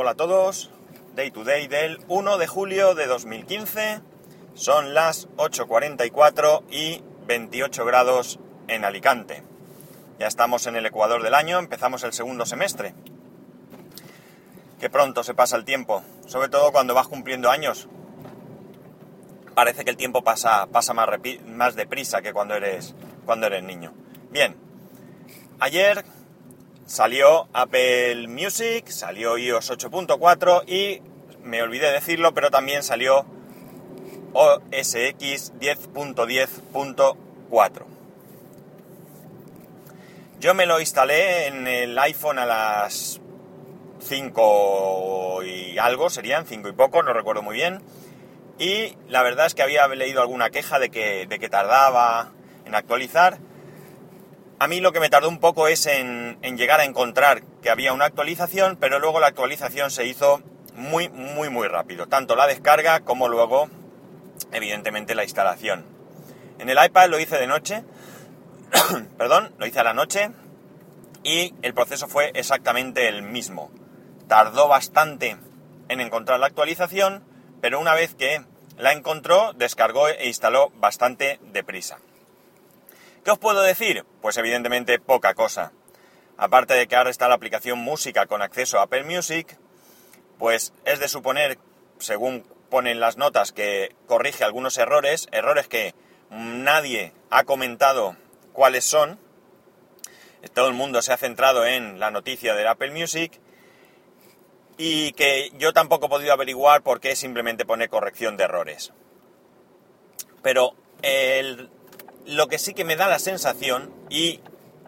Hola a todos, Day to Day del 1 de julio de 2015, son las 8.44 y 28 grados en Alicante. Ya estamos en el ecuador del año, empezamos el segundo semestre. Qué pronto se pasa el tiempo, sobre todo cuando vas cumpliendo años. Parece que el tiempo pasa, pasa más, deprisa que cuando eres, cuando eres niño. Bien, ayer salió Apple Music, salió iOS 8.4 y me olvidé decirlo, pero también salió OS X 10.10.4. Yo me lo instalé en el iPhone a las 5 y algo, serían 5 y poco, no recuerdo muy bien. Y la verdad es que había leído alguna queja de que, de que tardaba en actualizar. A mí lo que me tardó un poco es en, llegar a encontrar que había una actualización, pero luego la actualización se hizo muy, muy, muy rápido. Tanto la descarga como luego, evidentemente, la instalación. En el iPad lo hice de noche, perdón, lo hice a la noche y el proceso fue exactamente el mismo. Tardó bastante en encontrar la actualización, pero una vez que la encontró, descargó e instaló bastante deprisa. ¿Qué os puedo decir? Pues evidentemente poca cosa. Aparte de que ahora está la aplicación Música con acceso a Apple Music, pues es de suponer, según ponen las notas, que corrige algunos errores, errores que nadie ha comentado cuáles son. Todo el mundo se ha centrado en la noticia del Apple Music y que yo tampoco he podido averiguar por qué simplemente pone corrección de errores. Pero el, lo que sí que me da la sensación, y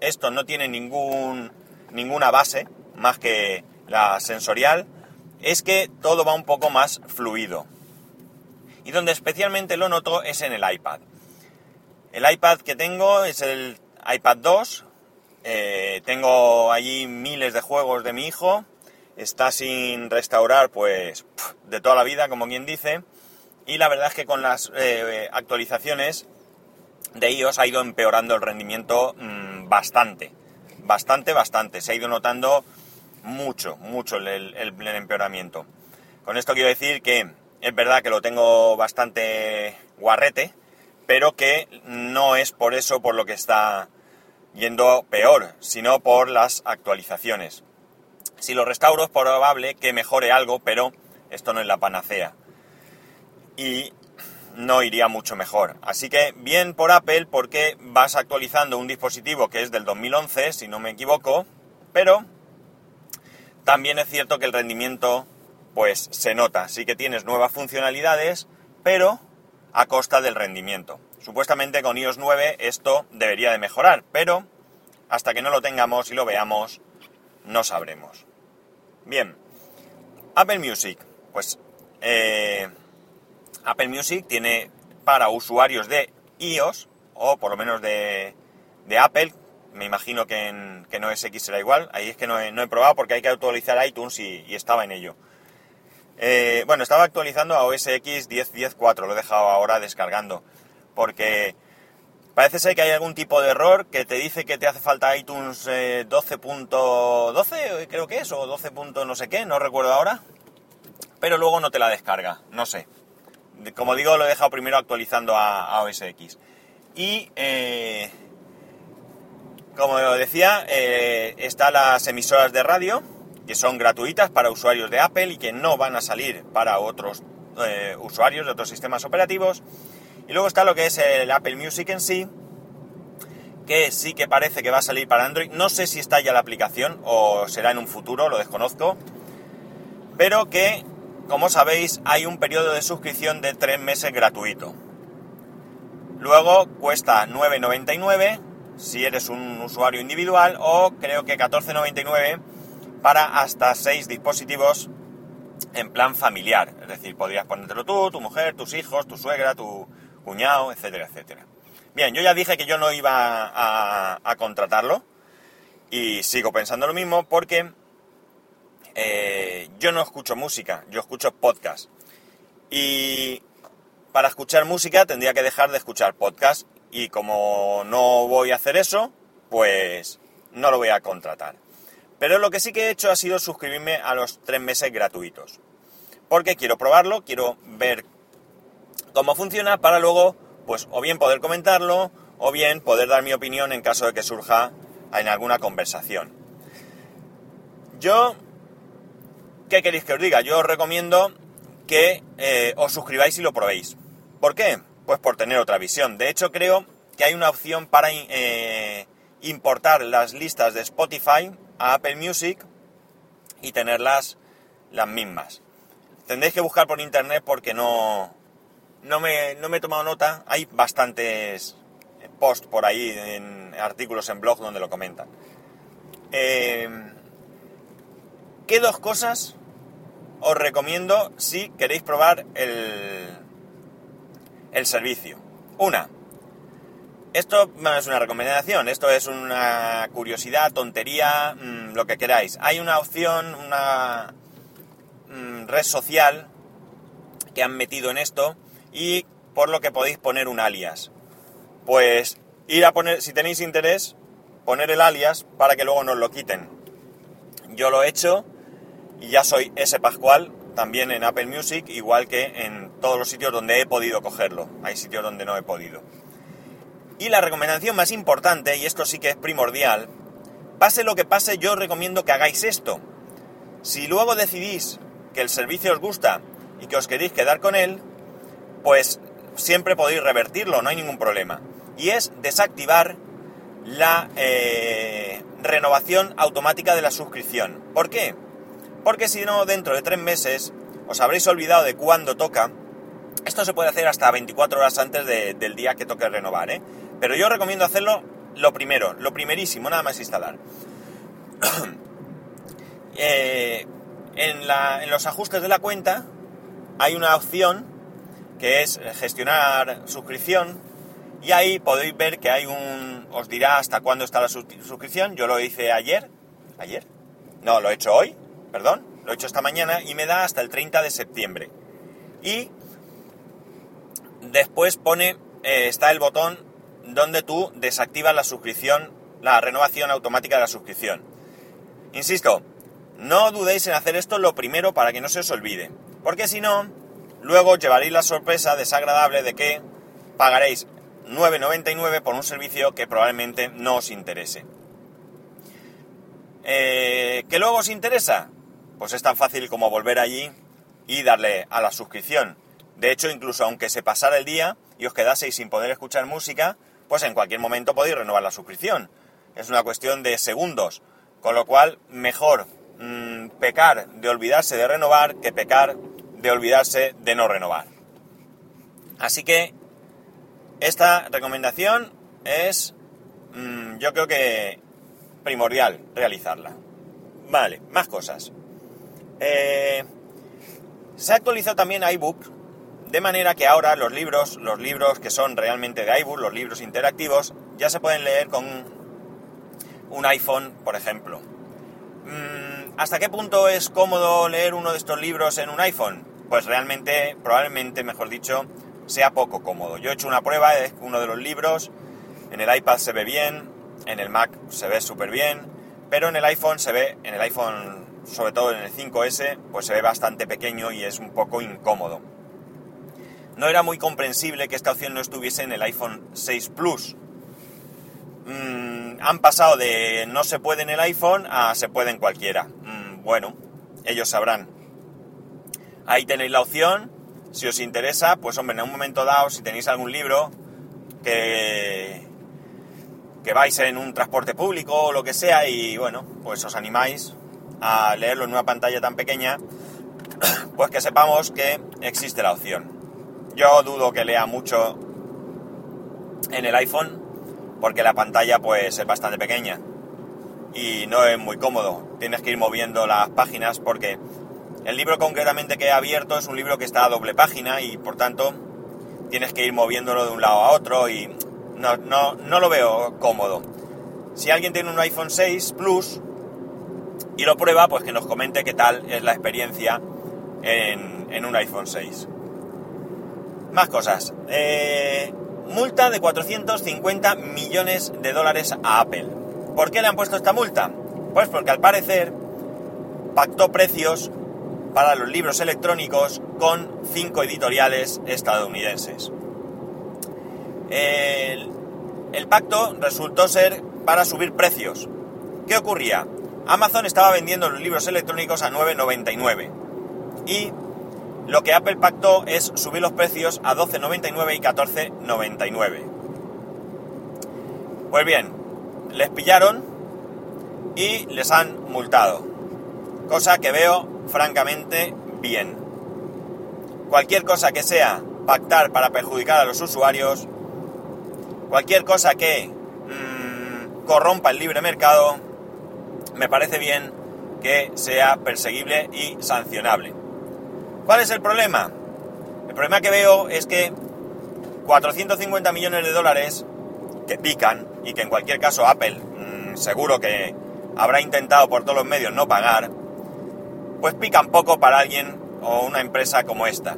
esto no tiene ningún, ninguna base más que la sensorial, es que todo va un poco más fluido. Y donde especialmente lo noto es en el iPad. El iPad que tengo es el iPad 2. Eh, tengo allí miles de juegos de mi hijo. Está sin restaurar, pues, de toda la vida, como quien dice. Y la verdad es que con las eh, actualizaciones de iOS ha ido empeorando el rendimiento mmm, bastante. Bastante, bastante. Se ha ido notando mucho, mucho el, empeoramiento. Con esto quiero decir que es verdad que lo tengo bastante guarrete, pero que no es por eso por lo que está yendo peor, sino por las actualizaciones. Si lo restauro es probable que mejore algo, pero esto no es la panacea. Y no iría mucho mejor. Así que bien por Apple porque vas actualizando un dispositivo que es del 2011, si no me equivoco, pero también es cierto que el rendimiento pues se nota, sí que tienes nuevas funcionalidades, pero a costa del rendimiento. Supuestamente con iOS 9 esto debería de mejorar, pero hasta que no lo tengamos y lo veamos, no sabremos. Bien, Apple Music, pues eh, Apple Music tiene para usuarios de iOS, o por lo menos de, Apple, me imagino que en, que no es X será igual, ahí es que no he, probado porque hay que actualizar iTunes y, estaba en ello. Eh, bueno, estaba actualizando a OS X 10.10.4, lo he dejado ahora descargando, porque parece ser que hay algún tipo de error que te dice que te hace falta iTunes 12.12, eh, creo que es, o 12. no sé qué, no recuerdo ahora, pero luego no te la descarga, no sé, como digo, lo he dejado primero actualizando a, OS X. Y, eh, como decía, eh, están las emisoras de radio, que son gratuitas para usuarios de Apple y que no van a salir para otros eh, usuarios de otros sistemas operativos. Y luego está lo que es el Apple Music en sí, que sí que parece que va a salir para Android. No sé si está ya la aplicación o será en un futuro, lo desconozco. Pero que como sabéis, hay un periodo de suscripción de 3 meses gratuito. Luego cuesta 9,99 si eres un usuario individual o creo que 14,99 para hasta 6 dispositivos en plan familiar. Es decir, podrías ponértelo tú, tu mujer, tus hijos, tu suegra, tu cuñado, etcétera, etcétera. Bien, yo ya dije que yo no iba a contratarlo y sigo pensando lo mismo porque eh, yo no escucho música, yo escucho podcast. Y para escuchar música tendría que dejar de escuchar podcast. Y como no voy a hacer eso, pues no lo voy a contratar. Pero lo que sí que he hecho ha sido suscribirme a los tres meses gratuitos. Porque quiero probarlo, quiero ver cómo funciona para luego, pues, o bien poder comentarlo, o bien poder dar mi opinión en caso de que surja en alguna conversación. Yo, ¿qué queréis que os diga? Yo os recomiendo que eh, os suscribáis y lo probéis. ¿Por qué? Pues por tener otra visión. De hecho, creo que hay una opción para eh, importar las listas de Spotify a Apple Music y tenerlas las mismas. Tendréis que buscar por internet porque no, no, me, no me he tomado nota. Hay bastantes posts por ahí, en artículos en blog donde lo comentan. Eh, ¿Qué dos cosas os recomiendo si queréis probar el, el servicio? Una, esto no es una recomendación, esto es una curiosidad, tontería, mm, lo que queráis. Hay una opción, una mm, red social que han metido en esto y por lo que podéis poner un alias. Pues ir a poner, si tenéis interés, poner el alias para que luego nos lo quiten. Yo lo he hecho y ya soy ese Pascual, también en Apple Music, igual que en todos los sitios donde he podido cogerlo. Hay sitios donde no he podido. Y la recomendación más importante, y esto sí que es primordial, pase lo que pase, yo os recomiendo que hagáis esto. Si luego decidís que el servicio os gusta y que os queréis quedar con él, pues siempre podéis revertirlo, no hay ningún problema. Y es desactivar la eh, renovación automática de la suscripción. ¿Por qué? Porque si no, dentro de tres meses os habréis olvidado de cuándo toca. Esto se puede hacer hasta 24 horas antes del día que toque renovar, ¿eh? Pero yo recomiendo hacerlo lo primero, lo primerísimo, nada más instalar. Eh, en, los ajustes de la cuenta hay una opción que es gestionar suscripción y ahí podéis ver que hay un... os dirá hasta cuándo está la suscripción. Yo lo hice ayer. ¿Ayer? No, lo he hecho hoy, perdón. Lo he hecho esta mañana y me da hasta el 30 de septiembre. Y después pone, eh, está el botón donde tú desactivas la suscripción, la renovación automática de la suscripción. Insisto, no dudéis en hacer esto lo primero para que no se os olvide, porque si no, luego llevaréis la sorpresa desagradable de que pagaréis 9,99 por un servicio que probablemente no os interese. Eh, ¿Que luego os interesa? Pues es tan fácil como volver allí y darle a la suscripción. De hecho, incluso aunque se pasara el día y os quedaseis sin poder escuchar música, pues en cualquier momento podéis renovar la suscripción. Es una cuestión de segundos, con lo cual mejor mm, pecar de olvidarse de renovar que pecar de olvidarse de no renovar. Así que esta recomendación es, mm, yo creo que primordial realizarla. Vale, más cosas. Eh, se ha actualizado también iBook de manera que ahora los libros, los libros que son realmente de iBook, los libros interactivos, ya se pueden leer con un iPhone, por ejemplo. Mm, ¿Hasta qué punto es cómodo leer uno de estos libros en un iPhone? Pues realmente, probablemente, mejor dicho, sea poco cómodo. Yo he hecho una prueba de uno de los libros, en el iPad se ve bien, en el Mac se ve súper bien, pero en el iPhone se ve, en el iPhone, sobre todo en el 5S, pues se ve bastante pequeño y es un poco incómodo no era muy comprensible que esta opción no estuviese en el iPhone 6 Plus. Mm, han pasado de no se puede en el iPhone a se puede en cualquiera. Mm, bueno, ellos sabrán. Ahí tenéis la opción. Si os interesa, pues hombre, en un momento dado, si tenéis algún libro que, que vais en un transporte público o lo que sea y bueno, pues os animáis a leerlo en una pantalla tan pequeña, pues que sepamos que existe la opción. Yo dudo que lea mucho en el iPhone porque la pantalla pues es bastante pequeña y no es muy cómodo. Tienes que ir moviendo las páginas porque el libro concretamente que he abierto es un libro que está a doble página y por tanto tienes que ir moviéndolo de un lado a otro y no, no, lo veo cómodo. Si alguien tiene un iPhone 6 Plus y lo prueba, pues que nos comente qué tal es la experiencia en, un iPhone 6. Más cosas. Eh, multa de 450 millones de dólares a Apple. ¿Por qué le han puesto esta multa? Pues porque al parecer pactó precios para los libros electrónicos con cinco editoriales estadounidenses. El pacto resultó ser para subir precios. ¿Qué ocurría? Amazon estaba vendiendo los libros electrónicos a 9,99 y lo que Apple pactó es subir los precios a 12,99 y 14,99. Pues bien, les pillaron y les han multado. Cosa que veo francamente bien. Cualquier cosa que sea pactar para perjudicar a los usuarios, cualquier cosa que mmm, corrompa el libre mercado, me parece bien que sea perseguible y sancionable. ¿Cuál es el problema? El problema que veo es que 450 millones de dólares que pican y que en cualquier caso Apple mmm, seguro que habrá intentado por todos los medios no pagar, pues pican poco para alguien o una empresa como esta.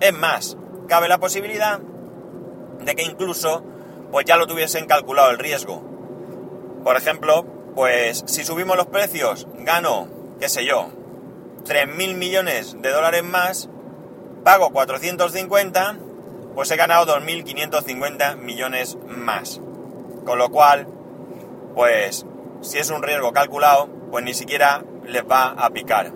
Es más, cabe la posibilidad de que incluso pues ya lo tuviesen calculado el riesgo. Por ejemplo, pues si subimos los precios, gano, qué sé yo, 3.000 millones de dólares más, pago 450, pues he ganado 2.550 millones más. Con lo cual, pues si es un riesgo calculado, pues ni siquiera les va a picar.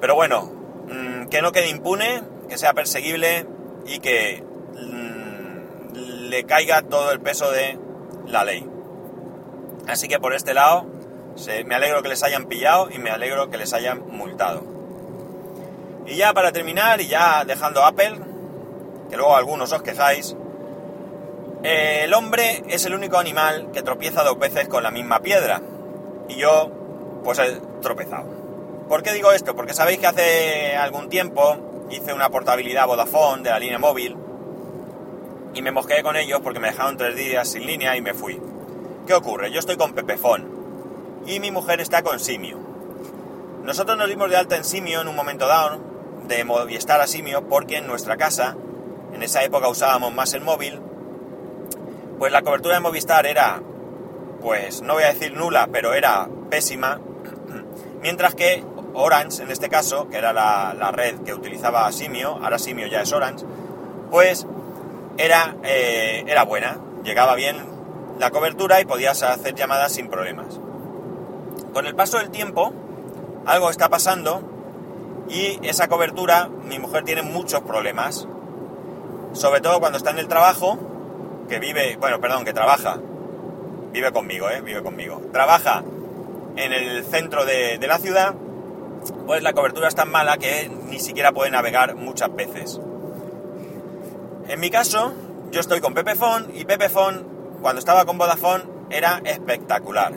Pero bueno, mmm, que no quede impune, que sea perseguible y que mmm, le caiga todo el peso de la ley. Así que por este lado, se, me alegro que les hayan pillado y me alegro que les hayan multado. Y ya para terminar, y ya dejando Apple, que luego algunos os quejáis, eh, el hombre es el único animal que tropieza dos veces con la misma piedra. Y yo, pues he tropezado. ¿Por qué digo esto? Porque sabéis que hace algún tiempo hice una portabilidad Vodafone de la línea móvil y me mosqué con ellos porque me dejaron tres días sin línea y me fui. ¿Qué ocurre? Yo estoy con Pepefone y mi mujer está con Simio. Nosotros nos dimos de alta en Simio en un momento dado, de Movistar a Simio, porque en nuestra casa, en esa época usábamos más el móvil, pues la cobertura de Movistar era, pues no voy a decir nula, pero era pésima, mientras que Orange, en este caso, que era la, la red que utilizaba Simio, ahora Simio ya es Orange, pues era, eh, era buena, llegaba bien la cobertura y podías hacer llamadas sin problemas. Con el paso del tiempo, algo está pasando y esa cobertura, mi mujer tiene muchos problemas, sobre todo cuando está en el trabajo, que vive, bueno, perdón, que trabaja, vive conmigo, ¿eh? Vive conmigo. Trabaja en el centro de, de la ciudad, pues la cobertura es tan mala que ni siquiera puede navegar muchas veces. En mi caso, yo estoy con Pepefone y Pepefone, cuando estaba con Vodafone, era espectacular.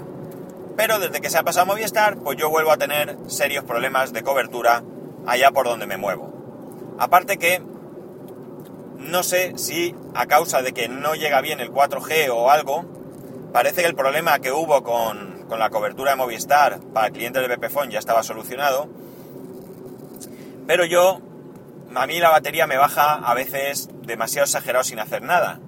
Pero desde que se ha pasado a Movistar, pues yo vuelvo a tener serios problemas de cobertura allá por donde me muevo. Aparte que no sé si a causa de que no llega bien el 4G o algo, parece que el problema que hubo con, con la cobertura de Movistar para clientes de Pepefone ya estaba solucionado. Pero yo, a mí la batería me baja a veces demasiado exagerado sin hacer nada.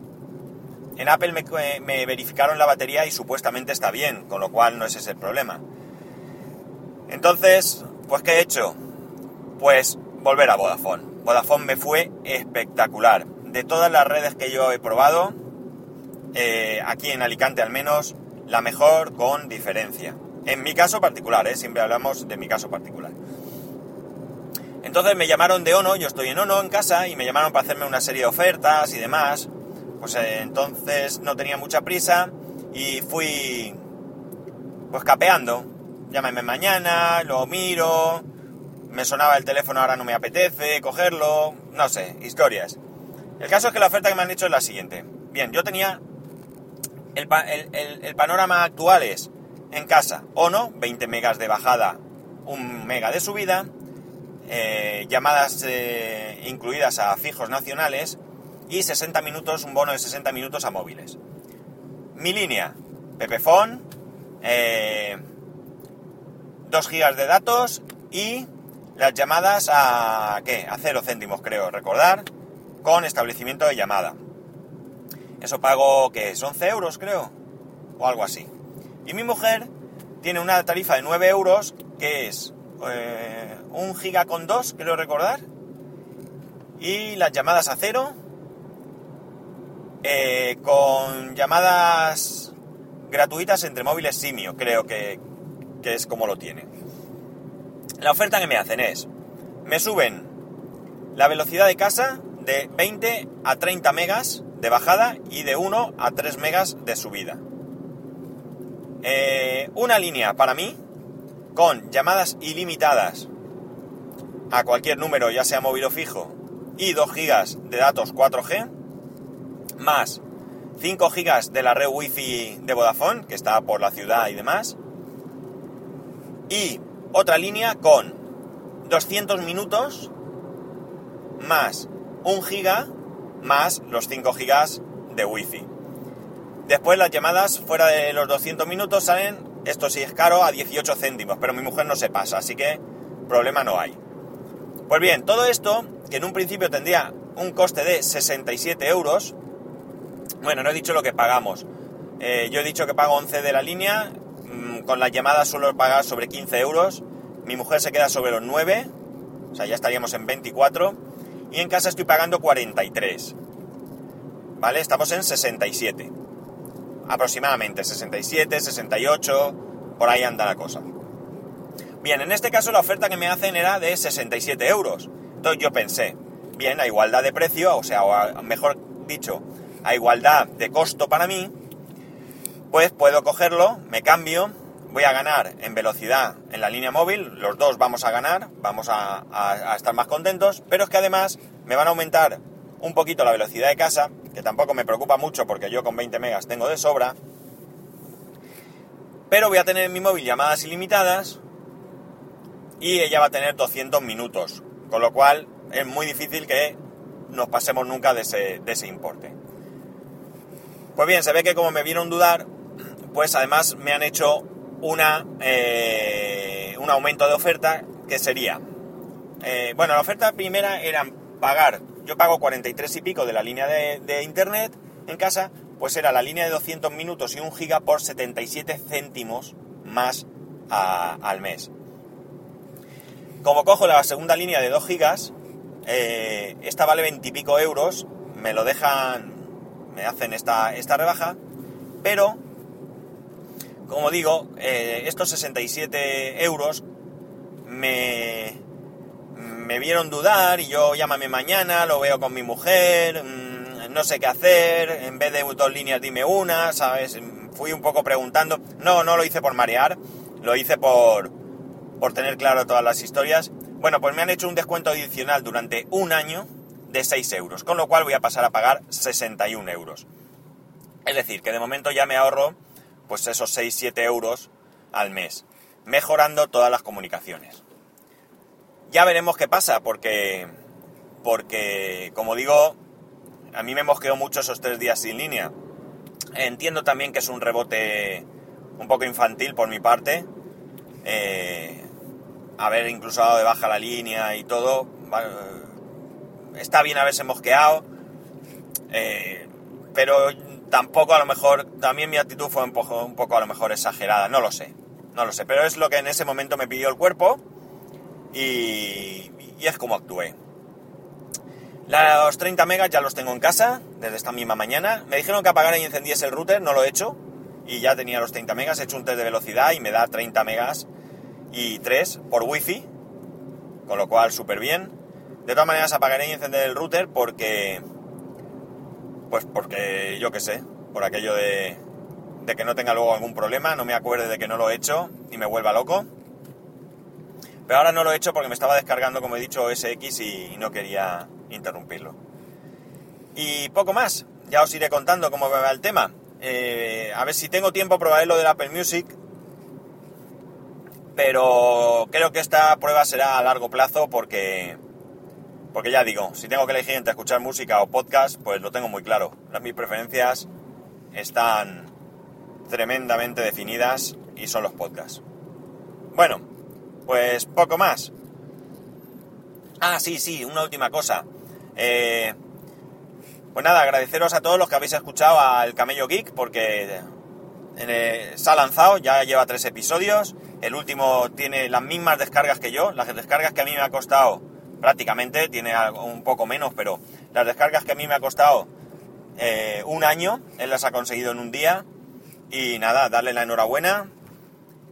En Apple me, me, verificaron la batería y supuestamente está bien, con lo cual no es ese el problema. Entonces, pues ¿qué he hecho? Pues volver a Vodafone. Vodafone me fue espectacular. De todas las redes que yo he probado, eh, aquí en Alicante al menos, la mejor con diferencia. En mi caso particular, ¿eh? siempre hablamos de mi caso particular. Entonces me llamaron de Ono, yo estoy en Ono en casa y me llamaron para hacerme una serie de ofertas y demás. Pues eh, entonces no tenía mucha prisa y fui pues capeando. Llámame mañana, lo miro, me sonaba el teléfono, ahora no me apetece cogerlo, no sé, historias. El caso es que la oferta que me han hecho es la siguiente. Bien, yo tenía el, el, el panorama actual es en casa, o no, 20 megas de bajada, 1 mega de subida, eh, llamadas eh, incluidas a fijos nacionales y 60 minutos, un bono de 60 minutos a móviles. Mi línea, Pepefone, eh, 2 gigas de datos y las llamadas a, ¿qué? A 0 céntimos, creo, recordar, con establecimiento de llamada. Eso pago, que ¿Es 11 euros, creo, o algo así. Y mi mujer tiene una tarifa de 9 euros que es eh, un giga con 2, creo recordar, y las llamadas a cero, eh, con llamadas gratuitas entre móviles simio, creo que, que es como lo tiene. La oferta que me hacen es, me suben la velocidad de casa de 20 a 30 megas de bajada y de 1 a 3 megas de subida. Eh, una línea para mí con llamadas ilimitadas a cualquier número, ya sea móvil o fijo, y 2 gigas de datos 4G, más 5 gigas de la red wifi de Vodafone, que está por la ciudad y demás, y otra línea con 200 minutos más 1 giga más los 5 gigas de wifi. Después las llamadas fuera de los 200 minutos salen, esto sí es caro, a 18 céntimos, pero mi mujer no se pasa, así que problema no hay. Pues bien, todo esto, que en un principio tendría un coste de 67 euros, bueno, no he dicho lo que pagamos. Eh, yo he dicho que pago 11 de la línea, mm, con las llamadas suelo pagar sobre 15 euros, mi mujer se queda sobre los 9, o sea, ya estaríamos en 24, y en casa estoy pagando 43. ¿Vale? Estamos en 67 aproximadamente 67, 68, por ahí anda la cosa. Bien, en este caso la oferta que me hacen era de 67 euros. Entonces yo pensé, bien, a igualdad de precio, o sea, o mejor dicho, a igualdad de costo para mí, pues puedo cogerlo, me cambio, voy a ganar en velocidad en la línea móvil, los dos vamos a ganar, vamos a, estar más contentos, pero es que además me van a aumentar un poquito la velocidad de casa, que tampoco me preocupa mucho porque yo con 20 megas tengo de sobra, pero voy a tener en mi móvil llamadas ilimitadas y ella va a tener 200 minutos, con lo cual es muy difícil que nos pasemos nunca de ese, de ese importe. Pues bien, se ve que como me vieron dudar, pues además me han hecho una, eh, un aumento de oferta que sería, eh, bueno, la oferta primera era pagar yo pago 43 y pico de la línea de, internet en casa, pues era la línea de 200 minutos y un giga por 77 céntimos más al mes. Como cojo la segunda línea de 2 gigas, eh, esta vale 20 y pico euros, me lo dejan, me hacen esta, esta rebaja, pero, como digo, eh, estos 67 euros me, me vieron dudar y yo llámame mañana, lo veo con mi mujer, mm, no sé qué hacer, en vez de dos líneas dime una, ¿sabes? Fui un poco preguntando. No, no lo hice por marear, lo hice por, por tener claro todas las historias. Bueno, pues me han hecho un descuento adicional durante un año de 6 euros, con lo cual voy a pasar a pagar 61 euros. Es decir, que de momento ya me ahorro pues esos 6-7 euros al mes, mejorando todas las comunicaciones. Ya veremos qué pasa, porque, porque, como digo, a mí me mosqueó mucho esos tres días sin línea. Entiendo también que es un rebote un poco infantil por mi parte. Eh, haber incluso dado de baja la línea y todo. Está bien haberse mosqueado. Eh, pero tampoco a lo mejor, también mi actitud fue un poco, a lo mejor exagerada, no lo sé, no lo sé, pero es lo que en ese momento me pidió el cuerpo y, es como actué. Los 30 megas ya los tengo en casa desde esta misma mañana. Me dijeron que apagara y encendiese el router, no lo he hecho. Y ya tenía los 30 megas, he hecho un test de velocidad y me da 30 megas y 3 por wifi. Con lo cual, súper bien. De todas maneras, apagaré y encenderé el router porque... Pues porque yo qué sé, por aquello de, de que no tenga luego algún problema, no me acuerde de que no lo he hecho y me vuelva loco. Pero ahora no lo he hecho porque me estaba descargando, como he dicho, SX y no quería interrumpirlo. Y poco más, ya os iré contando cómo va el tema. Eh, a ver si tengo tiempo probaré lo del Apple Music. Pero creo que esta prueba será a largo plazo porque, porque ya digo, si tengo que elegir entre escuchar música o podcast, pues lo tengo muy claro. Las mis preferencias están tremendamente definidas y son los podcasts. Bueno, pues poco más. Ah, sí, sí, una última cosa. Eh, pues nada, agradeceros a todos los que habéis escuchado al Camello Geek, porque eh, se ha lanzado, ya lleva tres episodios. El último tiene las mismas descargas que yo, las descargas que a mí me ha costado prácticamente, tiene un poco menos, pero las descargas que a mí me ha costado eh, un año, él las ha conseguido en un día. Y nada, darle la enhorabuena.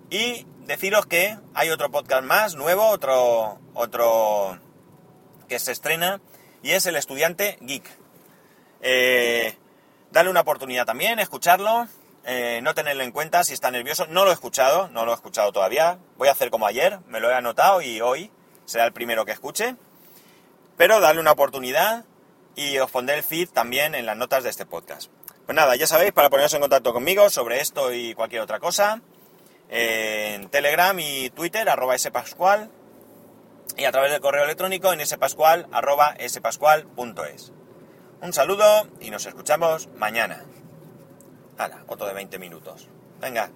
Y deciros que hay otro podcast más, nuevo, otro, otro que se estrena, y es El Estudiante Geek. Eh, dale una oportunidad también, escucharlo, eh, no tenerlo en cuenta si está nervioso. No lo he escuchado, no lo he escuchado todavía. Voy a hacer como ayer, me lo he anotado y hoy será el primero que escuche. Pero dale una oportunidad y os pondré el feed también en las notas de este podcast. Pues nada, ya sabéis, para poneros en contacto conmigo sobre esto y cualquier otra cosa, en Telegram y Twitter, arroba spascual, y a través del correo electrónico en spascual, arroba spascual.es. Un saludo y nos escuchamos mañana. Hala, otro de 20 minutos. Venga,